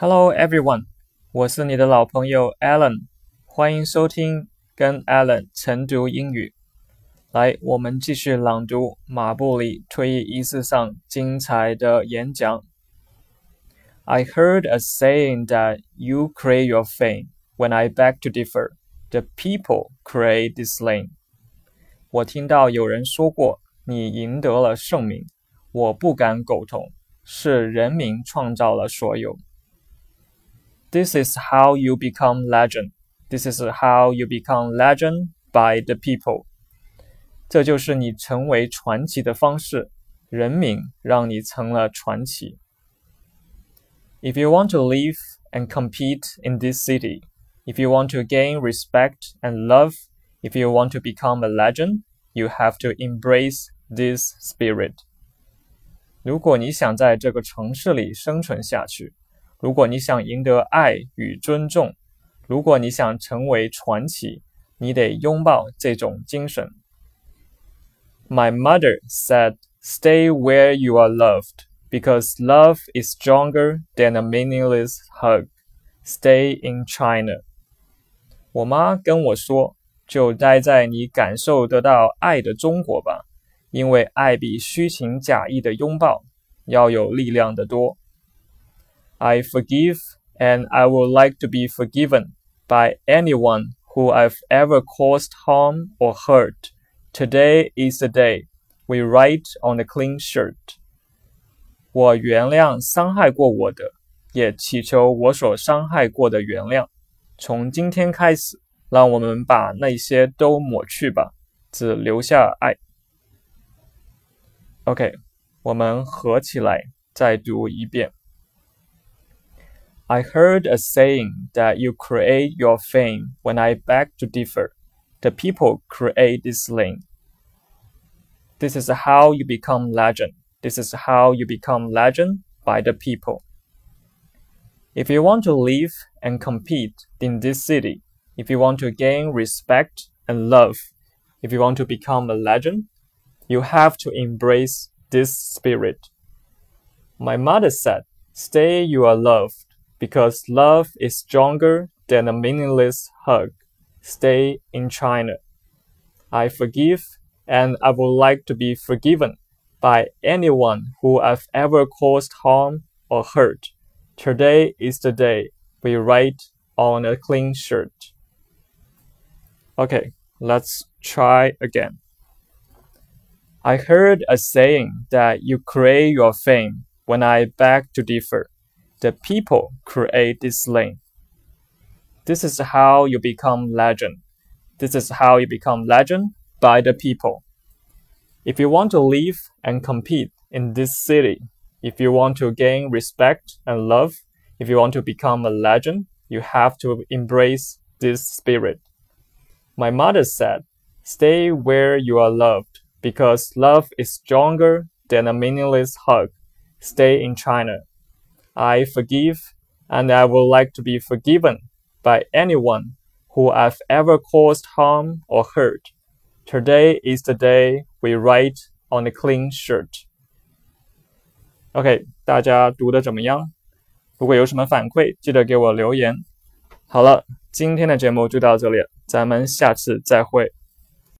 Hello everyone，我是你的老朋友 Alan，欢迎收听跟 Alan 晨读英语。来，我们继续朗读马布里退役仪式上精彩的演讲。I heard a saying that you create your fame. When I beg to differ, the people create this lane. 我听到有人说过，你赢得了盛名。我不敢苟同，是人民创造了所有。 This is how you become legend. This is how you become legend by the people. 这就是你成为传奇的方式，人民让你成了传奇。If you want to live and compete in this city, if you want to gain respect and love, if you want to become a legend, you have to embrace this spirit. 如果你想在这个城市里生存下去， 如果你想赢得爱与尊重，如果你想成为传奇，你得拥抱这种精神。My mother said, "Stay where you are loved, because love is stronger than a meaningless hug. Stay in China." 我妈跟我说，就待在你感受得到爱的中国吧，因为爱比虚情假意的拥抱要有力量的多。I forgive and I would like to be forgiven by anyone who I've ever caused harm or hurt. Today is the day we write on a clean shirt. 我原谅伤害过我的，也祈求我所伤害过的原谅。从今天开始，让我们把那些都抹去吧，只留下爱。OK，我们合起来再读一遍。 I heard a saying that you create your fame. When I beg to differ, the people create this lane. This is how you become legend. This is how you become legend by the people. If you want to live and compete in this city, if you want to gain respect and love, if you want to become a legend, you have to embrace this spirit. My mother said, Stay you are loved because love is stronger than a meaningless hug. Stay in China. I forgive and I would like to be forgiven by anyone who I've ever caused harm or hurt. Today is the day we write on a clean shirt. Okay, let's try again. I heard a saying that you create your fame when I beg to differ the people create this lane. This is how you become legend. This is how you become legend by the people. If you want to live and compete in this city, if you want to gain respect and love, if you want to become a legend, you have to embrace this spirit. My mother said, Stay where you are loved, because love is stronger than a meaningless hug. Stay in China. I forgive and I would like to be forgiven by anyone who I've ever caused harm or hurt. Today is the day we write on a clean shirt. OK，大家读的怎么样？如果有什么反馈，记得给我留言。好了，今天的节目就到这里，咱们下次再会。